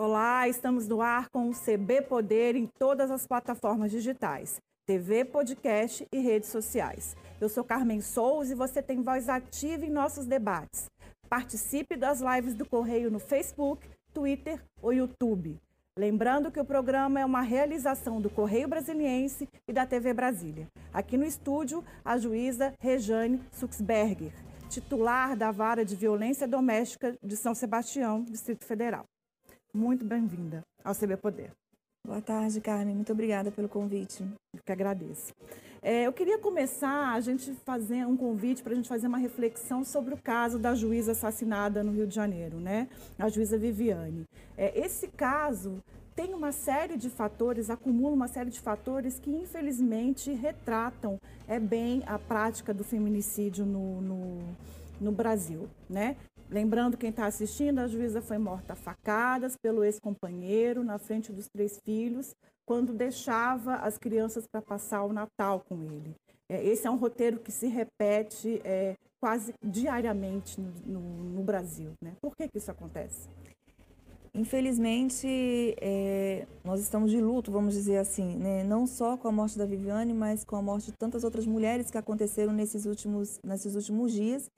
Olá, estamos no ar com o CB Poder em todas as plataformas digitais, TV, podcast e redes sociais. Eu sou Carmen Souza e você tem voz ativa em nossos debates. Participe das lives do Correio no Facebook, Twitter ou YouTube. Lembrando que o programa é uma realização do Correio Brasiliense e da TV Brasília. Aqui no estúdio, a juíza Rejane Suxberger, titular da Vara de Violência Doméstica de São Sebastião, Distrito Federal. Muito bem-vinda ao CB Poder. Boa tarde, Carmen. Muito obrigada pelo convite. Eu que agradeço. É, eu queria começar a gente fazer um convite para a gente fazer uma reflexão sobre o caso da juíza assassinada no Rio de Janeiro, né? A juíza Viviane. É, esse caso tem uma série de fatores, acumula uma série de fatores que infelizmente retratam é bem a prática do feminicídio no, no, no Brasil, né? Lembrando quem está assistindo, a juíza foi morta a facadas pelo ex-companheiro na frente dos três filhos, quando deixava as crianças para passar o Natal com ele. É, esse é um roteiro que se repete é, quase diariamente no, no, no Brasil. Né? Por que, que isso acontece? Infelizmente, é, nós estamos de luto, vamos dizer assim, né? não só com a morte da Viviane, mas com a morte de tantas outras mulheres que aconteceram nesses últimos, nesses últimos dias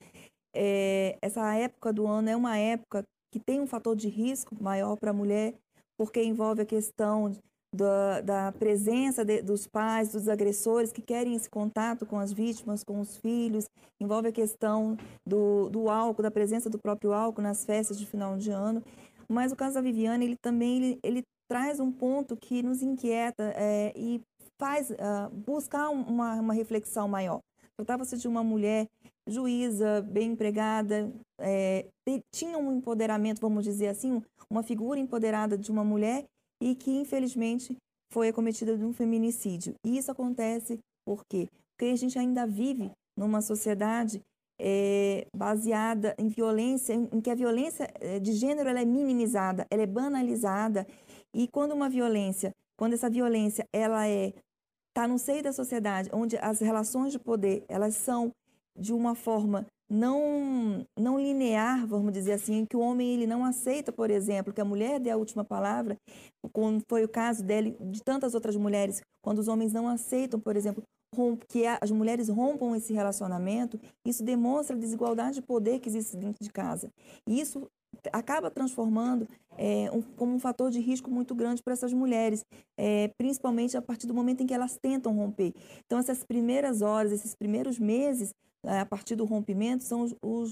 é, essa época do ano é uma época que tem um fator de risco maior para a mulher, porque envolve a questão da, da presença de, dos pais, dos agressores que querem esse contato com as vítimas, com os filhos, envolve a questão do, do álcool, da presença do próprio álcool nas festas de final de ano. Mas o caso da Viviane, ele também ele, ele traz um ponto que nos inquieta é, e faz uh, buscar uma, uma reflexão maior. Tratava-se de uma mulher juíza, bem empregada, é, tinha um empoderamento, vamos dizer assim, uma figura empoderada de uma mulher e que, infelizmente, foi acometida de um feminicídio. E isso acontece por quê? Porque a gente ainda vive numa sociedade é, baseada em violência, em, que a violência é, de gênero ela é minimizada, ela é banalizada. E quando uma violência, quando essa violência ela é está no seio da sociedade, onde as relações de poder elas são de uma forma não não linear, vamos dizer assim, que o homem ele não aceita, por exemplo, que a mulher dê a última palavra, como foi o caso dele de tantas outras mulheres, quando os homens não aceitam, por exemplo, que as mulheres rompam esse relacionamento, isso demonstra a desigualdade de poder que existe dentro de casa. E isso acaba transformando é, um, como um fator de risco muito grande para essas mulheres, é, principalmente a partir do momento em que elas tentam romper. Então, essas primeiras horas, esses primeiros meses, a partir do rompimento, são os, os,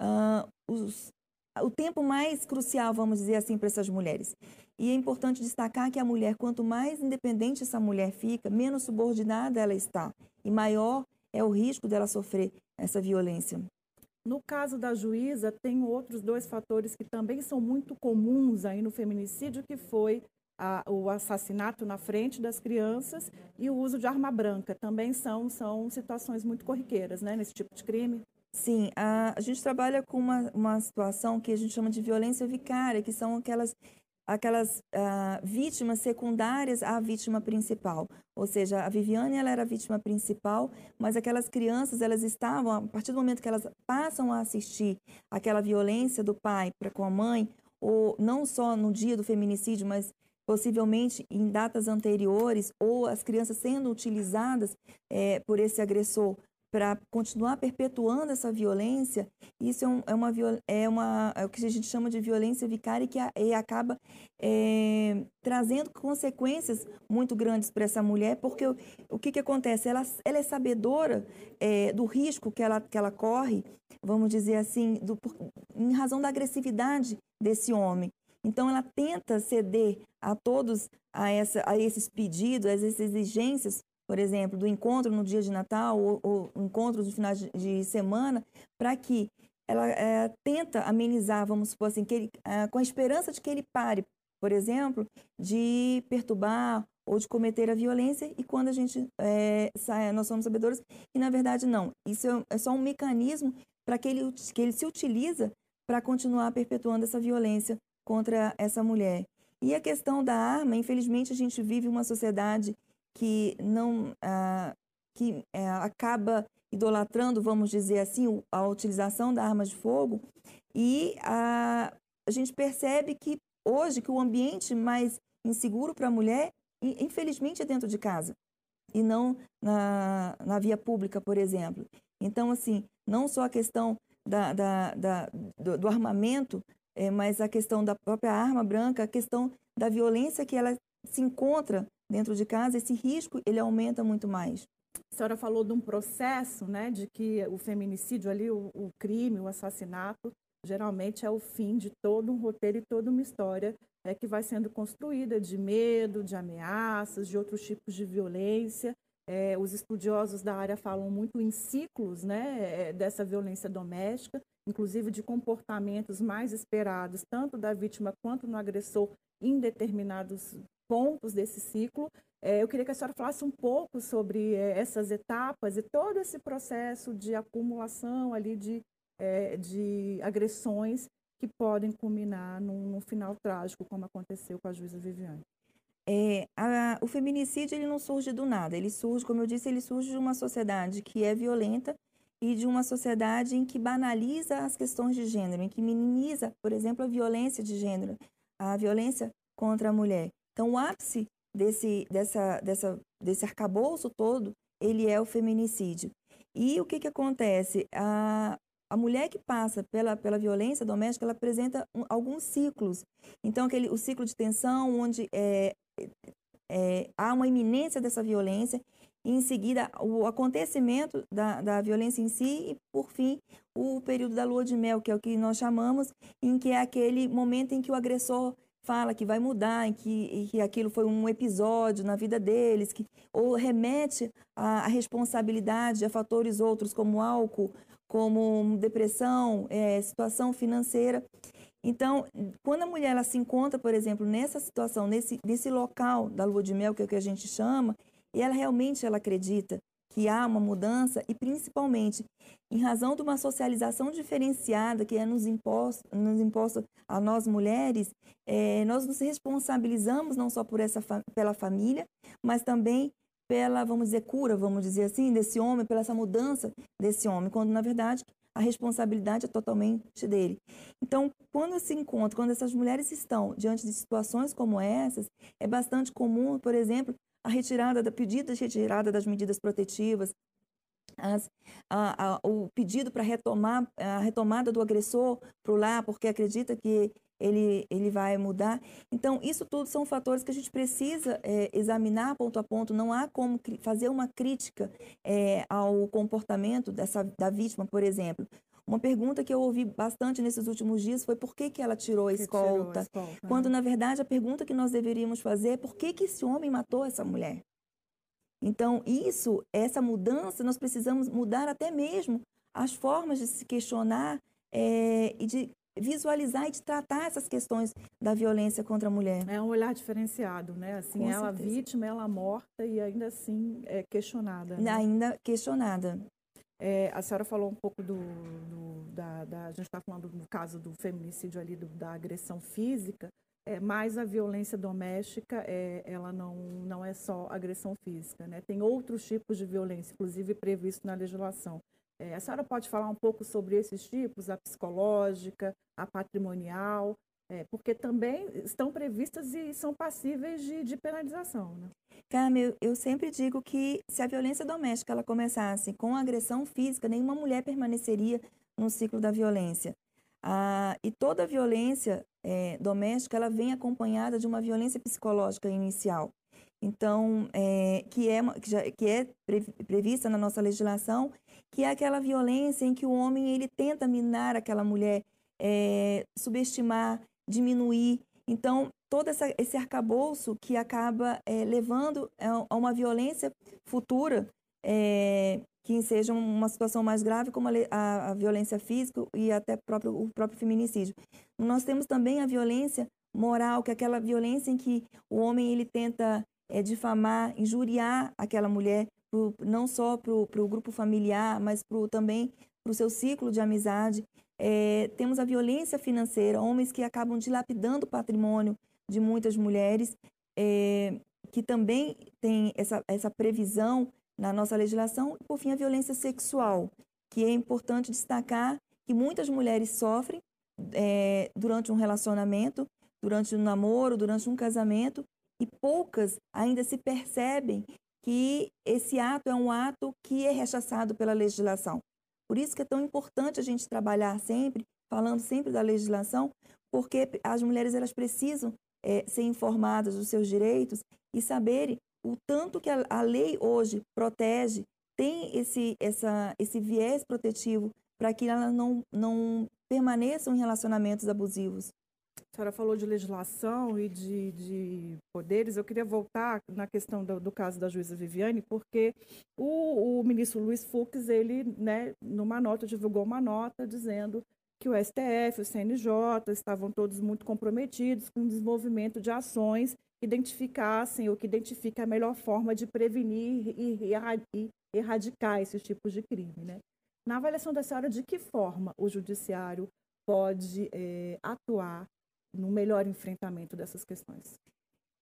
uh, os, o tempo mais crucial, vamos dizer assim, para essas mulheres. E é importante destacar que a mulher, quanto mais independente essa mulher fica, menos subordinada ela está e maior é o risco dela sofrer essa violência. No caso da juíza, tem outros dois fatores que também são muito comuns aí no feminicídio, que foi a, o assassinato na frente das crianças e o uso de arma branca. Também são, são situações muito corriqueiras, né, nesse tipo de crime. Sim, a, a gente trabalha com uma, uma situação que a gente chama de violência vicária, que são aquelas aquelas uh, vítimas secundárias à vítima principal. Ou seja, a Viviane ela era a vítima principal, mas aquelas crianças elas estavam a partir do momento que elas passam a assistir aquela violência do pai para com a mãe, ou não só no dia do feminicídio, mas possivelmente em datas anteriores, ou as crianças sendo utilizadas é, por esse agressor para continuar perpetuando essa violência, isso é, um, é, uma, é, uma, é o que a gente chama de violência vicária que a, e acaba é, trazendo consequências muito grandes para essa mulher, porque o, o que, que acontece? Ela, ela é sabedora é, do risco que ela, que ela corre, vamos dizer assim, do, por, em razão da agressividade desse homem. Então, ela tenta ceder a todos a, essa, a esses pedidos, a essas exigências por exemplo, do encontro no dia de Natal ou, ou encontros no final de, de semana, para que ela é, tenta amenizar, vamos supor assim, que ele, é, com a esperança de que ele pare, por exemplo, de perturbar ou de cometer a violência e quando a gente é, sai, nós somos sabedores e na verdade não. Isso é, é só um mecanismo para que ele, que ele se utiliza para continuar perpetuando essa violência contra essa mulher. E a questão da arma, infelizmente a gente vive uma sociedade que não ah, que é, acaba idolatrando, vamos dizer assim, a utilização da arma de fogo e a, a gente percebe que hoje que o ambiente mais inseguro para a mulher, infelizmente, é dentro de casa e não na, na via pública, por exemplo. Então, assim, não só a questão da, da, da do, do, armamento, é, mas a questão da própria arma branca, a questão da violência que ela se encontra dentro de casa, esse risco ele aumenta muito mais. A senhora falou de um processo, né, de que o feminicídio ali, o, o crime, o assassinato, geralmente é o fim de todo um roteiro e toda uma história é, que vai sendo construída de medo, de ameaças, de outros tipos de violência. É, os estudiosos da área falam muito em ciclos né, é, dessa violência doméstica, inclusive de comportamentos mais esperados, tanto da vítima quanto no agressor, em determinados pontos desse ciclo. É, eu queria que a senhora falasse um pouco sobre é, essas etapas e todo esse processo de acumulação ali de, é, de agressões que podem culminar num, num, final trágico, como aconteceu com a juíza Viviane. É, a, o feminicídio ele não surge do nada, ele surge, como eu disse, ele surge de uma sociedade que é violenta e de uma sociedade em que banaliza as questões de gênero, em que minimiza, por exemplo, a violência de gênero, a violência contra a mulher. Então, o ápice desse, dessa, dessa, desse arcabouço todo, ele é o feminicídio. E o que, que acontece? A, a mulher que passa pela, pela violência doméstica, ela apresenta um, alguns ciclos. Então, aquele, o ciclo de tensão, onde é, é, há uma iminência dessa violência, e em seguida o acontecimento da, da violência em si, e por fim, o período da lua de mel, que é o que nós chamamos, em que é aquele momento em que o agressor fala que vai mudar, em que, que aquilo foi um episódio na vida deles, que, ou remete a, responsabilidade a fatores outros como álcool, como depressão, é, situação financeira. Então, quando a mulher ela se encontra, por exemplo, nessa situação, nesse, nesse local da lua de mel, que é o que a gente chama, e ela realmente ela acredita que há uma mudança e principalmente em razão de uma socialização diferenciada que é nos imposto, nos imposto a nós mulheres, é, nós nos responsabilizamos não só por essa pela família, mas também pela, vamos dizer, cura, vamos dizer assim, desse homem, pela essa mudança desse homem, quando na verdade a responsabilidade é totalmente dele. Então, quando se encontra, quando essas mulheres estão diante de situações como essas, é bastante comum, por exemplo, a retirada da pedido de retirada das medidas protetivas, as, a, a, o pedido para retomar a retomada do agressor para o lar, porque acredita que ele, ele vai mudar. Então, isso tudo são fatores que a gente precisa é, examinar ponto a ponto. Não há como fazer uma crítica é, ao comportamento dessa, da vítima, por exemplo. Uma pergunta que eu ouvi bastante nesses últimos dias foi por que, que ela tirou a, escolta, tirou a escolta, quando né? na verdade a pergunta que nós deveríamos fazer é por que, que esse homem matou essa mulher? Então, isso, essa mudança, nós precisamos mudar até mesmo as formas de se questionar é, e de visualizar e de tratar essas questões da violência contra a mulher. É um olhar diferenciado, né? Assim, Com ela certeza. vítima, ela morta e ainda assim é questionada. Né? Ainda questionada. É, a senhora falou um pouco do, do da, da, a gente está falando no caso do feminicídio ali do, da agressão física, é, mas a violência doméstica é, ela não não é só agressão física, né? Tem outros tipos de violência, inclusive previsto na legislação. É, a senhora pode falar um pouco sobre esses tipos, a psicológica, a patrimonial, é, porque também estão previstas e são passíveis de, de penalização. Né? Carmen, eu, sempre digo que se a violência doméstica ela começasse com agressão física, nenhuma mulher permaneceria no ciclo da violência. Ah, e toda violência é, doméstica ela vem acompanhada de uma violência psicológica inicial. Então, é, que, é, que, já, que é prevista na nossa legislação que é aquela violência em que o homem ele tenta minar aquela mulher, é, subestimar, diminuir. Então, todo essa, esse arcabouço que acaba é, levando a uma violência futura, é, que seja uma situação mais grave, como a, a, a, violência física e até próprio, o próprio feminicídio. Nós temos também a violência moral, que é aquela violência em que o homem ele tenta é, difamar, injuriar aquela mulher, pro, não só para o grupo familiar, mas pro, também para o seu ciclo de amizade. É, temos a violência financeira, homens que acabam dilapidando o patrimônio de muitas mulheres, é, que também tem essa, essa previsão na nossa legislação. E, por fim, a violência sexual, que é importante destacar que muitas mulheres sofrem é, durante um relacionamento durante um namoro, durante um casamento, e poucas ainda se percebem que esse ato é um ato que é rechaçado pela legislação. Por isso que é tão importante a gente trabalhar sempre, falando sempre da legislação, porque as mulheres elas precisam é, ser informadas dos seus direitos e saberem o tanto que a, a lei hoje protege, tem esse, essa, esse viés protetivo para que elas não, não permaneçam em relacionamentos abusivos. Senhora falou de legislação e de, de poderes. Eu queria voltar na questão do, do caso da juíza Viviane, porque o, o, ministro Luiz Fux, ele, né, numa nota, divulgou uma nota dizendo que o STF, o CNJ estavam todos muito comprometidos com o desenvolvimento de ações que identificassem ou que identifiquem a melhor forma de prevenir e, e erradicar esses tipos de crime. Né? Na avaliação da senhora, de que forma o judiciário pode é, atuar no melhor enfrentamento dessas questões?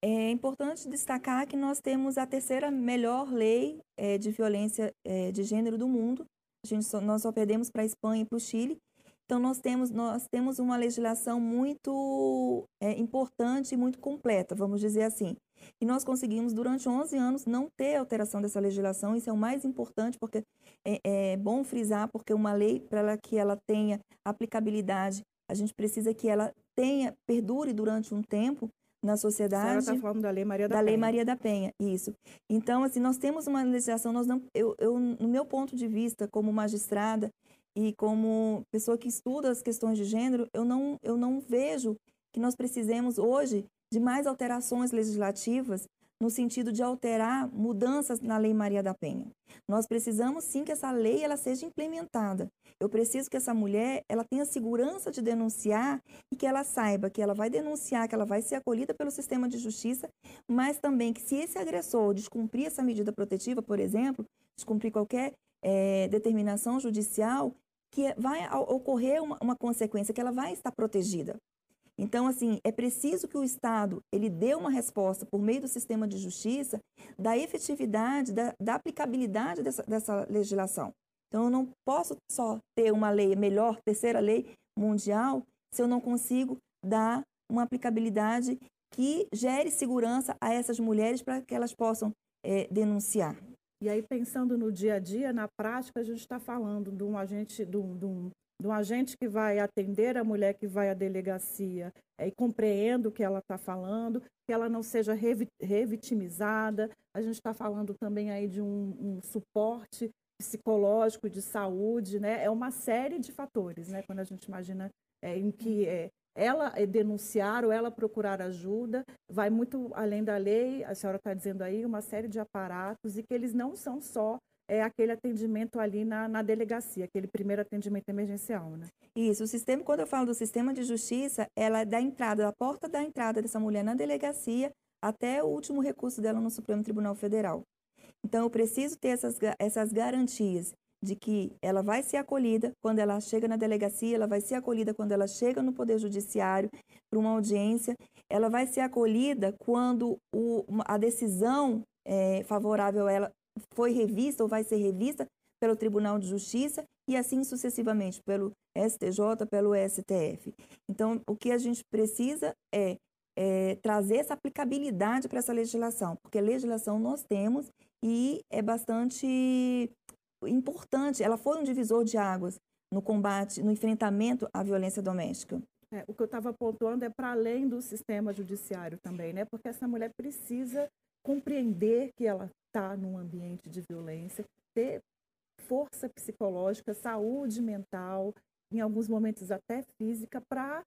É importante destacar que nós temos a terceira melhor lei é, de violência é, de gênero do mundo. A gente só, nós só perdemos para a Espanha e para o Chile. Então, nós temos, nós temos uma legislação muito é, importante e muito completa, vamos dizer assim. E nós conseguimos, durante 11 anos, não ter alteração dessa legislação. Isso é o mais importante, porque é, é bom frisar, porque uma lei, para que ela tenha aplicabilidade, a gente precisa que ela tenha, perdure durante um tempo na sociedade. Você está falando da Lei Maria da, da Penha. Lei Maria da Penha, isso. Então, assim, nós temos uma legislação, nós não, eu, eu, no meu ponto de vista, como magistrada e como pessoa que estuda as questões de gênero, eu não, eu não vejo que nós precisemos hoje de mais alterações legislativas no sentido de alterar mudanças na Lei Maria da Penha. Nós precisamos sim que essa lei ela seja implementada. Eu preciso que essa mulher ela tenha segurança de denunciar e que ela saiba que ela vai denunciar, que ela vai ser acolhida pelo sistema de justiça, mas também que se esse agressor descumprir essa medida protetiva, por exemplo, descumprir qualquer é, determinação judicial, que vai ocorrer uma, uma consequência, que ela vai estar protegida. Então, assim, é preciso que o Estado ele dê uma resposta por meio do sistema de justiça da efetividade, da, da aplicabilidade dessa, dessa legislação. Então, eu não posso só ter uma lei melhor, terceira lei mundial, se eu não consigo dar uma aplicabilidade que gere segurança a essas mulheres para que elas possam é, denunciar. E aí, pensando no dia a dia, na prática, a gente está falando de um agente, de um, de um do agente que vai atender a mulher que vai à delegacia é, e compreenda o que ela está falando, que ela não seja revitimizada. A gente está falando também aí de um, um, suporte psicológico, de saúde, né? É uma série de fatores, né? Quando a gente imagina é, em que é, ela denunciar ou ela procurar ajuda, vai muito além da lei, a senhora está dizendo aí, uma série de aparatos e que eles não são só é aquele atendimento ali na, na delegacia, aquele primeiro atendimento emergencial, né? Isso, o sistema, quando eu falo do sistema de justiça, ela é da entrada, da porta da entrada dessa mulher na delegacia até o último recurso dela no Supremo Tribunal Federal. Então, eu preciso ter essas, essas garantias de que ela vai ser acolhida quando ela chega na delegacia, ela vai ser acolhida quando ela chega no Poder Judiciário para uma audiência, ela vai ser acolhida quando o, a decisão é, favorável a ela foi revista ou vai ser revista pelo Tribunal de Justiça e assim sucessivamente pelo STJ, pelo STF. Então, o que a gente precisa é, é trazer essa aplicabilidade para essa legislação, porque legislação nós temos e é bastante importante. Ela foi um divisor de águas no combate, no enfrentamento à violência doméstica. É, o que eu estava pontuando é para além do sistema judiciário também, né? Porque essa mulher precisa compreender que ela está num ambiente de violência, ter força psicológica, saúde mental, em alguns momentos até física, para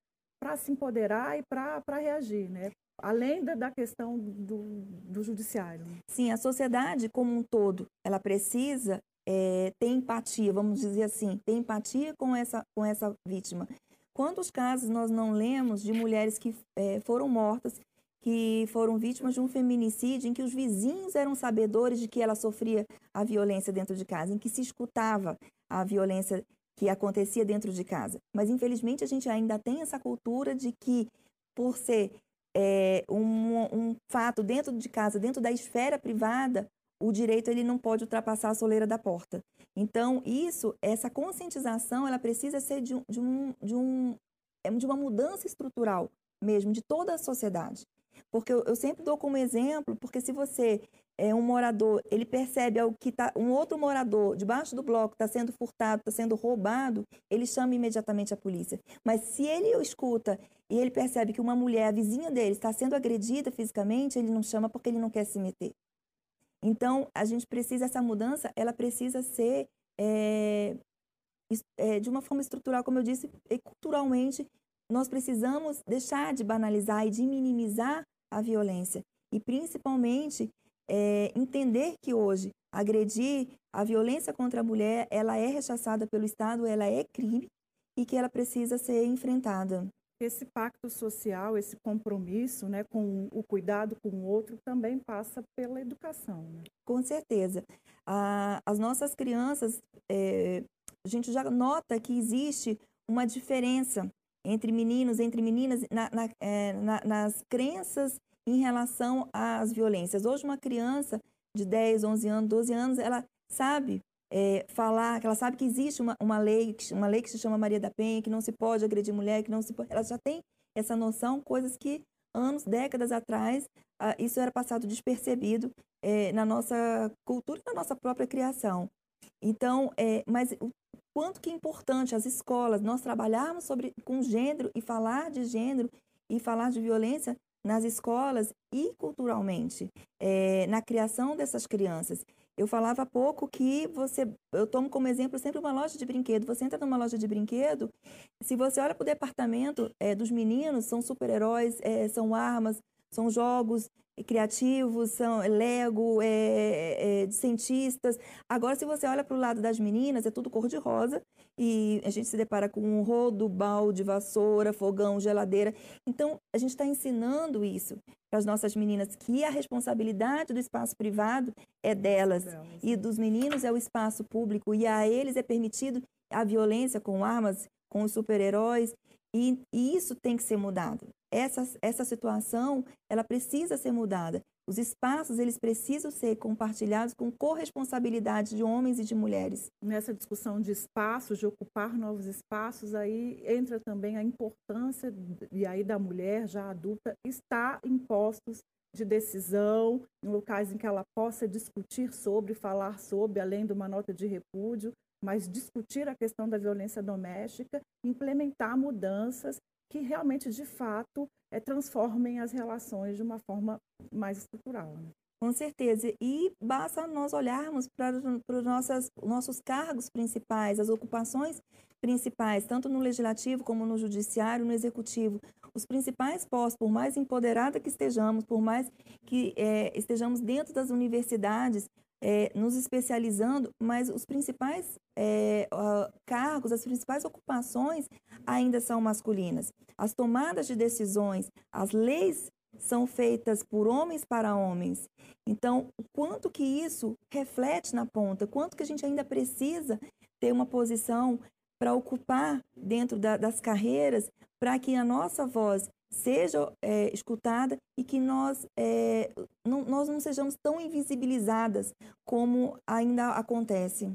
se empoderar e para reagir, né? Além da, da questão do, do judiciário. Sim, a sociedade como um todo, ela precisa é, ter empatia, vamos dizer assim, ter empatia com essa, com essa vítima. Quantos casos nós não lemos de mulheres que é, foram mortas que foram vítimas de um feminicídio em que os vizinhos eram sabedores de que ela sofria a violência dentro de casa, em que se escutava a violência que acontecia dentro de casa. Mas, infelizmente, a gente ainda tem essa cultura de que, por ser é, um, um fato dentro de casa, dentro da esfera privada, o direito ele não pode ultrapassar a soleira da porta. Então, isso, essa conscientização, ela precisa ser de, um, de, um, de, é, uma mudança estrutural mesmo de toda a sociedade. Porque eu, eu sempre dou como exemplo, porque se você é um morador, ele percebe algo que tá, um outro morador debaixo do bloco está sendo furtado, está sendo roubado, ele chama imediatamente a polícia. Mas se ele escuta e ele percebe que uma mulher, a vizinha dele, está sendo agredida fisicamente, ele não chama porque ele não quer se meter. Então, a gente precisa, essa mudança, ela precisa ser é, é, de uma forma estrutural, como eu disse, e culturalmente, nós precisamos deixar de banalizar e de minimizar a violência. E, principalmente, é, entender que hoje agredir a violência contra a mulher, ela é rechaçada pelo Estado, ela é crime e que ela precisa ser enfrentada. Esse pacto social, esse compromisso né, com o cuidado com o outro também passa pela educação. Né? Com certeza. Ah, as nossas crianças, é, a gente já nota que existe uma diferença entre meninos, entre meninas, na, na, é, na, nas crenças em relação às violências. Hoje, uma criança de 10, 11 anos, 12 anos, ela sabe é, falar, ela sabe que existe uma, uma lei, uma lei que se chama Maria da Penha, que não se pode agredir mulher, que não se pode, ela já tem essa noção, coisas que anos, décadas atrás, isso era passado despercebido é, na nossa cultura na nossa própria criação. Então, é, mas o quanto que é importante as escolas, nós trabalharmos sobre, com gênero e falar de gênero e falar de violência nas escolas e culturalmente, é, na criação dessas crianças. Eu falava há pouco que você, eu tomo como exemplo sempre uma loja de brinquedo. Você entra numa loja de brinquedo, se você olha para o departamento é, dos meninos, são super-heróis, é, são armas, são jogos criativos, são Lego, é, é, de cientistas. Agora, se você olha para o lado das meninas, é tudo cor-de-rosa e a gente se depara com um rodo, balde, vassoura, fogão, geladeira. Então, a gente está ensinando isso para as nossas meninas, que a responsabilidade do espaço privado é delas e dos meninos é o espaço público e a eles é permitido a violência com armas, com os super-heróis e, e isso tem que ser mudado. Essa, essa situação, ela precisa ser mudada. Os espaços, eles precisam ser compartilhados com corresponsabilidade de homens e de mulheres. Nessa discussão de espaços, de ocupar novos espaços, aí entra também a importância, e aí da mulher já adulta, estar em postos de decisão, em locais em que ela possa discutir sobre, falar sobre, além de uma nota de repúdio, mas discutir a questão da violência doméstica, implementar mudanças que realmente, de fato, é, transformem as relações de uma forma mais estrutural. Né? Com certeza. E basta nós olharmos para os nossos, cargos principais, as ocupações principais, tanto no legislativo como no judiciário, no executivo. Os principais postos, por mais empoderada que estejamos, por mais que é, estejamos dentro das universidades, é, nos especializando, mas os principais é, cargos, as principais ocupações ainda são masculinas. As tomadas de decisões, as leis são feitas por homens para homens. Então, quanto que isso reflete na ponta, quanto que a gente ainda precisa ter uma posição para ocupar dentro da, das carreiras, para que a nossa voz seja é, escutada e que nós, é, não, nós não sejamos tão invisibilizadas como ainda acontece.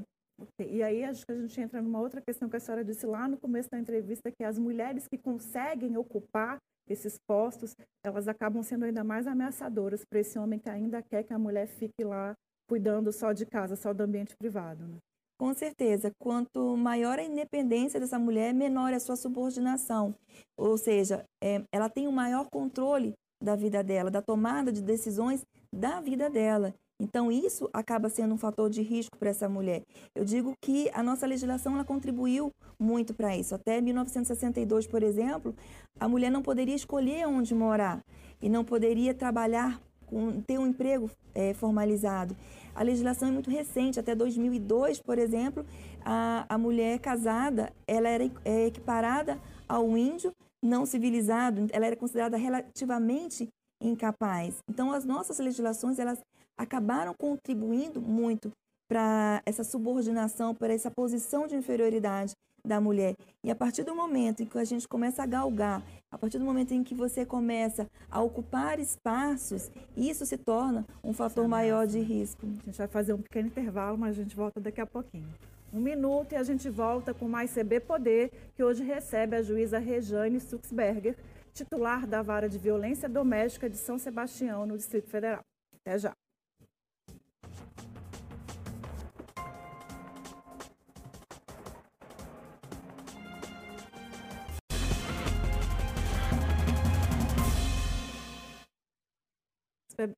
E aí acho que a gente entra numa outra questão que a senhora disse lá no começo da entrevista, que as mulheres que conseguem ocupar esses postos, elas acabam sendo ainda mais ameaçadoras para esse homem que ainda quer que a mulher fique lá cuidando só de casa, só do ambiente privado. Né? Com certeza, quanto maior a independência dessa mulher, menor é a sua subordinação. Ou seja, é, ela tem um maior controle da vida dela, da tomada de decisões da vida dela. Então, isso acaba sendo um fator de risco para essa mulher. Eu digo que a nossa legislação ela contribuiu muito para isso. Até 1962, por exemplo, a mulher não poderia escolher onde morar e não poderia trabalhar, com, ter um emprego é, formalizado. A legislação é muito recente, até 2002, por exemplo, a, a mulher casada ela era é, equiparada ao índio não civilizado, ela era considerada relativamente incapaz. Então, as nossas legislações elas acabaram contribuindo muito para essa subordinação, para essa posição de inferioridade da mulher. E a partir do momento em que a gente começa a galgar, a partir do momento em que você começa a ocupar espaços, isso se torna um fator maior de risco. A gente vai fazer um pequeno intervalo, mas a gente volta daqui a pouquinho. Um minuto e a gente volta com mais CB Poder, que hoje recebe a juíza Rejane Suxberger, titular da Vara de Violência Doméstica de São Sebastião, no Distrito Federal. Até já.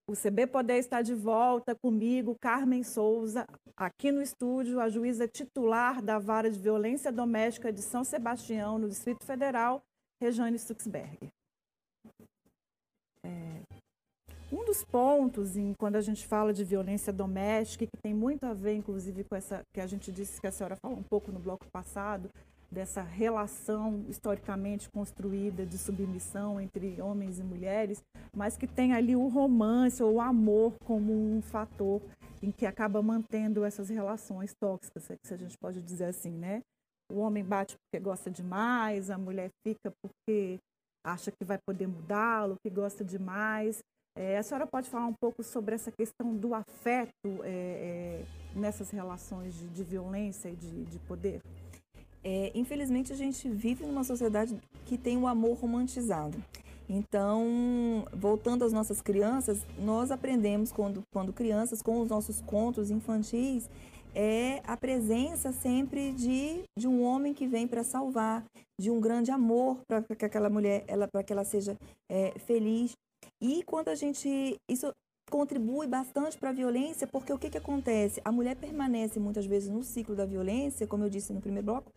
O CB Poder está de volta comigo, Carmen Souza, aqui no estúdio, a juíza titular da Vara de Violência Doméstica de São Sebastião, no Distrito Federal, Rejane Stuxberg. É, um dos pontos, em, quando a gente fala de violência doméstica, que tem muito a ver, inclusive, com essa que a gente disse que a senhora falou um pouco no bloco passado, dessa relação historicamente construída de submissão entre homens e mulheres, mas que tem ali o romance ou o amor como um fator em que acaba mantendo essas relações tóxicas, se a gente pode dizer assim, né? O homem bate porque gosta demais, a mulher fica porque acha que vai poder mudá-lo, que gosta demais. É, a senhora pode falar um pouco sobre essa questão do afeto é, é, nessas relações de, de, violência e de, de poder? É, infelizmente, a gente vive numa sociedade que tem o amor romantizado. Então, voltando às nossas crianças, nós aprendemos quando, quando crianças, com os nossos contos infantis, é a presença sempre de, de um homem que vem para salvar, de um grande amor para que aquela mulher, ela para que ela seja é, feliz. E quando a gente isso contribui bastante para a violência, porque o que, que acontece? A mulher permanece muitas vezes no ciclo da violência, como eu disse no primeiro bloco,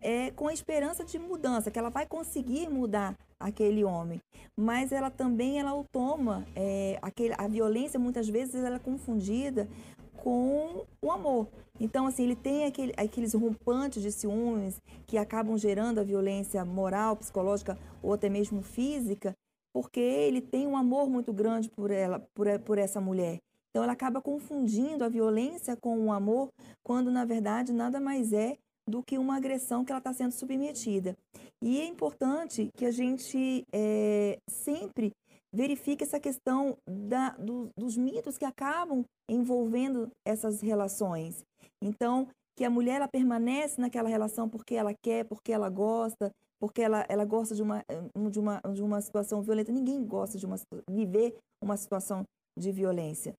é, com a esperança de mudança, que ela vai conseguir mudar aquele homem. Mas ela também ela o toma, é, aquele, a violência muitas vezes ela é confundida com o amor. Então, assim, ele tem aquele, aqueles rompantes de ciúmes que acabam gerando a violência moral, psicológica ou até mesmo física, porque ele tem um amor muito grande por ela, por, por essa mulher. Então, ela acaba confundindo a violência com o amor, quando na verdade nada mais é do que uma agressão que ela está sendo submetida. E é importante que a gente é, sempre verifique essa questão da, do, dos mitos que acabam envolvendo essas relações. Então, que a mulher ela permanece naquela relação porque ela quer, porque ela gosta, porque ela, ela gosta de uma, de, uma, de uma situação violenta. Ninguém gosta de uma, viver uma situação de violência.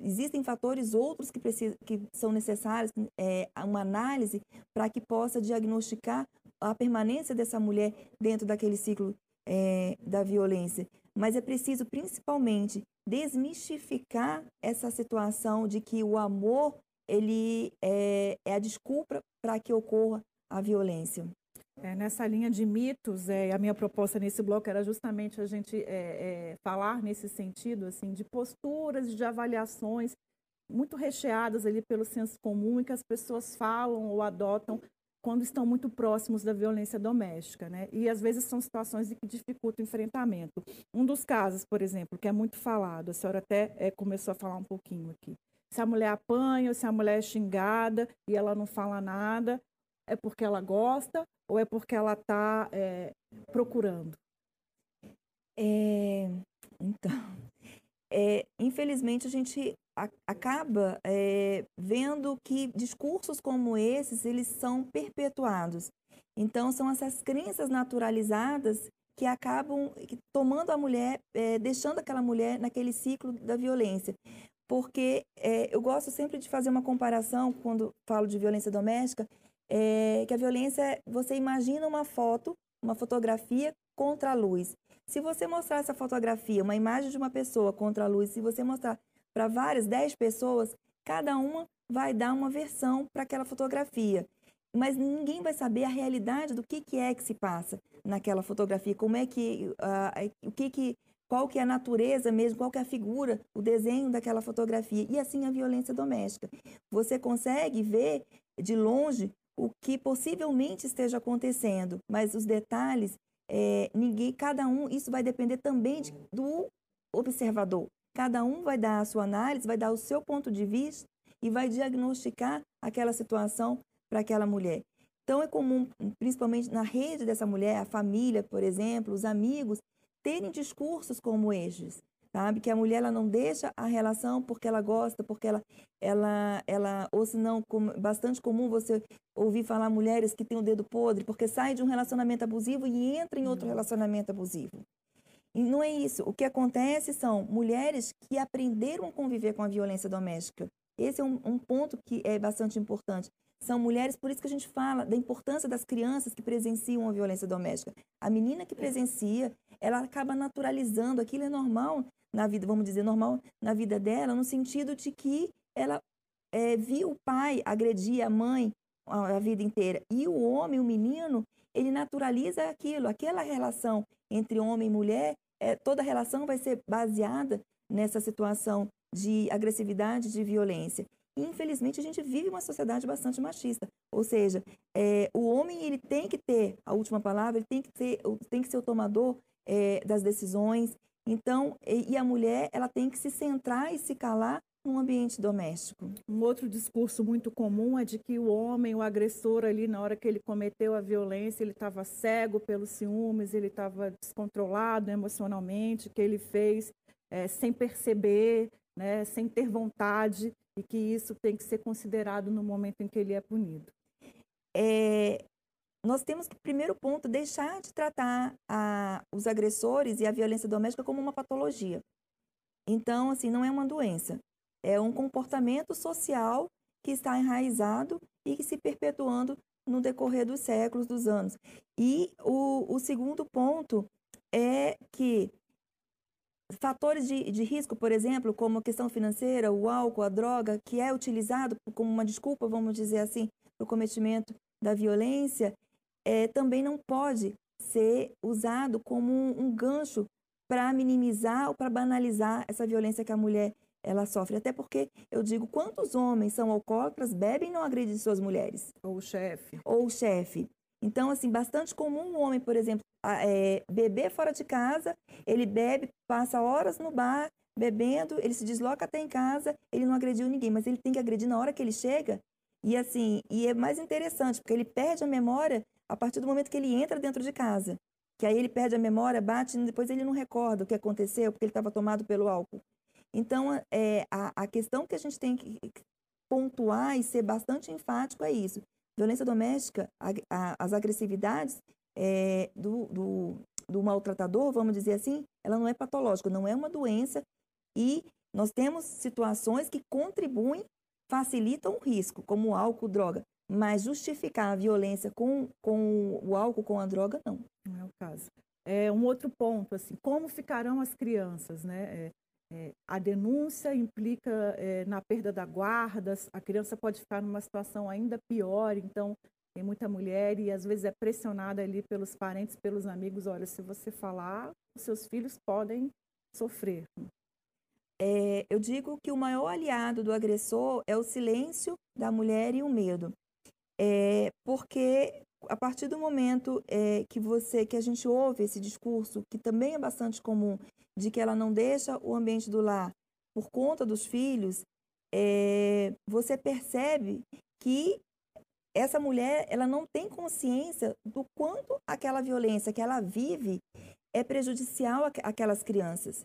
Existem fatores outros que, precisam, que são necessários, é, uma análise para que possa diagnosticar a permanência dessa mulher dentro daquele ciclo é, da violência. Mas é preciso, principalmente, desmistificar essa situação de que o amor ele é, é a desculpa para que ocorra a violência. É, nessa linha de mitos, é, a minha proposta nesse bloco era justamente a gente é, é, falar nesse sentido, assim, de posturas, de avaliações muito recheadas ali pelo senso comum e que as pessoas falam ou adotam quando estão muito próximos da violência doméstica, né? E às vezes são situações que dificultam o enfrentamento. Um dos casos, por exemplo, que é muito falado, a senhora até é, começou a falar um pouquinho aqui. Se a mulher apanha se a mulher é xingada e ela não fala nada, é porque ela gosta ou é porque ela está é, procurando? É, então, é, infelizmente a gente a, acaba é, vendo que discursos como esses eles são perpetuados. Então são essas crenças naturalizadas que acabam tomando a mulher, é, deixando aquela mulher naquele ciclo da violência. Porque é, eu gosto sempre de fazer uma comparação quando falo de violência doméstica, é, que a violência, você imagina uma foto, uma fotografia contra a luz. Se você mostrar essa fotografia, uma imagem de uma pessoa contra a luz, se você mostrar para várias, dez pessoas, cada uma vai dar uma versão para aquela fotografia. Mas ninguém vai saber a realidade do que, que é que se passa naquela fotografia, como é que, uh, o que que, qual que é a natureza mesmo, qual que é a figura, o desenho daquela fotografia. E assim a violência doméstica. Você consegue ver de longe o que possivelmente esteja acontecendo, mas os detalhes é, ninguém, cada um, isso vai depender também de, do observador. Cada um vai dar a sua análise, vai dar o seu ponto de vista e vai diagnosticar aquela situação para aquela mulher. Então é comum, principalmente na rede dessa mulher, a família, por exemplo, os amigos, terem discursos como estes. Sabe? Que a mulher ela não deixa a relação porque ela gosta, porque ela, ela, ela ou se não, bastante comum você ouvir falar mulheres que têm o dedo podre porque sai de um relacionamento abusivo e entra em outro relacionamento abusivo. E não é isso. O que acontece são mulheres que aprenderam a conviver com a violência doméstica. Esse é um, um ponto que é bastante importante são mulheres, por isso que a gente fala da importância das crianças que presenciam a violência doméstica. A menina que presencia, ela acaba naturalizando, aquilo é normal na vida, vamos dizer, normal na vida dela, no sentido de que ela é, viu o pai agredir a mãe a, a vida inteira. E o homem, o menino, ele naturaliza aquilo, aquela relação entre homem e mulher, é, toda relação vai ser baseada nessa situação de agressividade, de violência. E, infelizmente, a gente vive uma sociedade bastante machista. Ou seja, é, o homem ele tem que ter a última palavra, ele tem que, ter, tem que ser o tomador é, das decisões. Então, e, a mulher ela tem que se centrar e se calar no ambiente doméstico. Um outro discurso muito comum é de que o homem, o agressor ali, na hora que ele cometeu a violência, ele estava cego pelos ciúmes, ele estava descontrolado emocionalmente, que ele fez é, sem perceber, né, sem ter vontade e que isso tem que ser considerado no momento em que ele é punido? É, nós temos que, primeiro ponto, deixar de tratar a, os agressores e a violência doméstica como uma patologia. Então, assim, não é uma doença. É um comportamento social que está enraizado e que se perpetuando no decorrer dos séculos, dos anos. E o, o segundo ponto é que fatores de, de risco, por exemplo, como a questão financeira, o álcool, a droga, que é utilizado como uma desculpa, vamos dizer assim, para o cometimento da violência, é, também não pode ser usado como um, um gancho para minimizar ou para banalizar essa violência que a mulher ela sofre. Até porque eu digo, quantos homens são alcoólatras, bebem e não agredem suas mulheres? Ou o chefe. Ou o chefe. Então, assim, bastante comum um homem, por exemplo, é, beber fora de casa, ele bebe, passa horas no bar, bebendo, ele se desloca até em casa, ele não agrediu ninguém, mas ele tem que agredir na hora que ele chega. E assim, e é mais interessante, porque ele perde a memória a partir do momento que ele entra dentro de casa. Que aí ele perde a memória, bate, e depois ele não recorda o que aconteceu, porque ele estava tomado pelo álcool. Então, é, a, a questão que a gente tem que pontuar e ser bastante enfático é isso. Violência doméstica, a, a, as agressividades é, do, do, do maltratador, vamos dizer assim, ela não é patológica, não é uma doença e nós temos situações que contribuem, facilitam o risco, como álcool, droga. Mas justificar a violência com, com o álcool, com a droga, não. Não é o caso. É, um outro ponto, assim, como ficarão as crianças, né? É, é, a denúncia implica é, na perda da guarda, a criança pode ficar numa situação ainda pior, então tem muita mulher e às vezes é pressionada ali pelos parentes, pelos amigos, olha, se você falar, os seus filhos podem sofrer. É, eu digo que o maior aliado do agressor é o silêncio da mulher e o medo. É, porque a partir do momento é, que você, que a gente ouve esse discurso, que também é bastante comum, de que ela não deixa o ambiente do lar por conta dos filhos, é, você percebe que essa mulher ela não tem consciência do quanto aquela violência que ela vive é prejudicial àquelas crianças.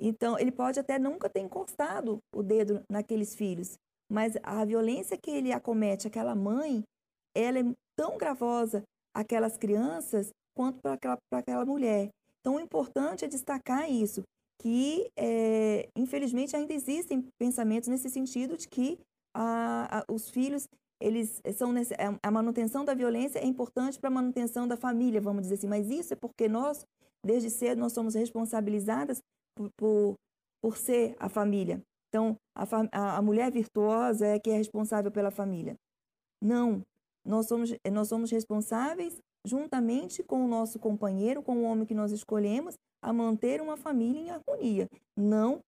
Então, ele pode até nunca ter encostado o dedo naqueles filhos, mas a violência que ele acomete àquela mãe, ela é tão gravosa àquelas crianças quanto para aquela, aquela mulher. Então, o importante é destacar isso, que, é, infelizmente, ainda existem pensamentos nesse sentido de que a, a, os filhos, eles são nesse, é, a manutenção da violência é importante para a manutenção da família, vamos dizer assim, mas isso é porque nós, desde cedo, nós somos responsabilizadas por, por, por ser a família. Então, a, a mulher virtuosa é que é responsável pela família. Não, nós somos, nós somos responsáveis juntamente com o nosso companheiro, com o homem que nós escolhemos, a manter uma família em harmonia, não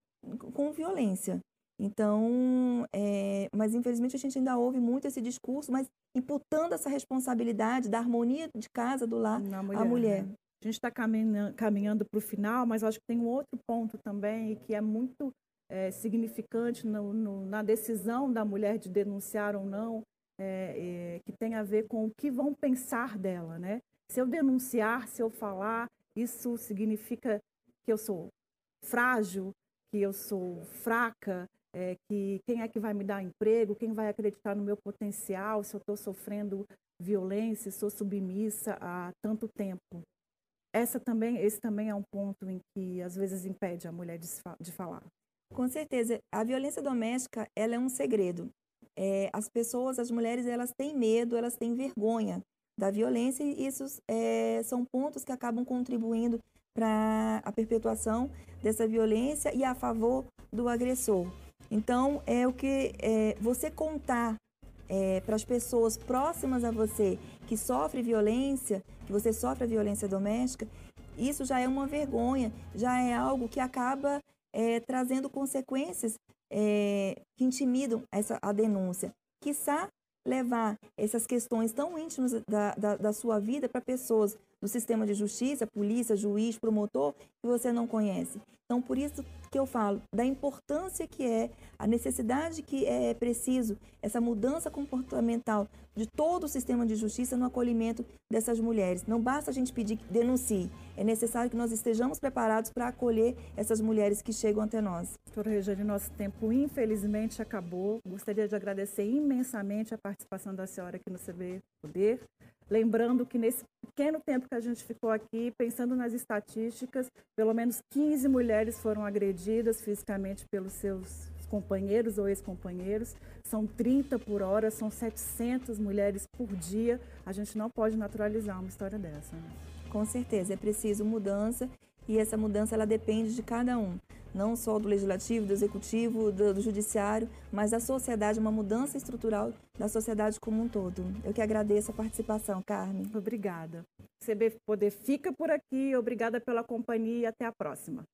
com violência. Então, é, mas infelizmente a gente ainda ouve muito esse discurso, mas imputando essa responsabilidade da harmonia de casa, do lar, mulher, à mulher. Né? A gente está caminhando para o final, mas acho que tem um outro ponto também que é muito é, significante no, no, na decisão da mulher de denunciar ou não, é, é, que tem a ver com o que vão pensar dela, né? Se eu denunciar, se eu falar, isso significa que eu sou frágil, que eu sou fraca, é, que quem é que vai me dar emprego, quem vai acreditar no meu potencial, se eu estou sofrendo violência, sou submissa há tanto tempo. Essa também, esse também é um ponto em que às vezes impede a mulher de, de falar. Com certeza, a violência doméstica ela é um segredo. É, as pessoas, as mulheres, elas têm medo, elas têm vergonha da violência e isso é, são pontos que acabam contribuindo para a perpetuação dessa violência e a favor do agressor. Então, é o que é, você contar é, para as pessoas próximas a você que sofre violência, que você sofre a violência doméstica, isso já é uma vergonha, já é algo que acaba é, trazendo consequências é, que intimidam essa, a denúncia. Quiçá levar essas questões tão íntimas da, da, da sua vida para pessoas do sistema de justiça, polícia, juiz, promotor, que você não conhece. Então, por isso que eu falo da importância que é, a necessidade que é preciso, essa mudança comportamental de todo o sistema de justiça no acolhimento dessas mulheres. Não basta a gente pedir que denuncie, é necessário que nós estejamos preparados para acolher essas mulheres que chegam até nós. Doutora Regiane, nosso tempo infelizmente acabou. Gostaria de agradecer imensamente a participação da senhora aqui no CB Poder. Lembrando que nesse pequeno tempo que a gente ficou aqui, pensando nas estatísticas, pelo menos 15 mulheres foram agredidas fisicamente pelos seus companheiros ou ex-companheiros. São 30 por hora, são 700 mulheres por dia. A gente não pode naturalizar uma história dessa. Né? Com certeza, é preciso mudança e essa mudança ela depende de cada um, não só do legislativo, do executivo, do, do, judiciário, mas da sociedade, uma mudança estrutural da sociedade como um todo. Eu que agradeço a participação, Carmen. Obrigada. CB Poder fica por aqui, obrigada pela companhia e até a próxima.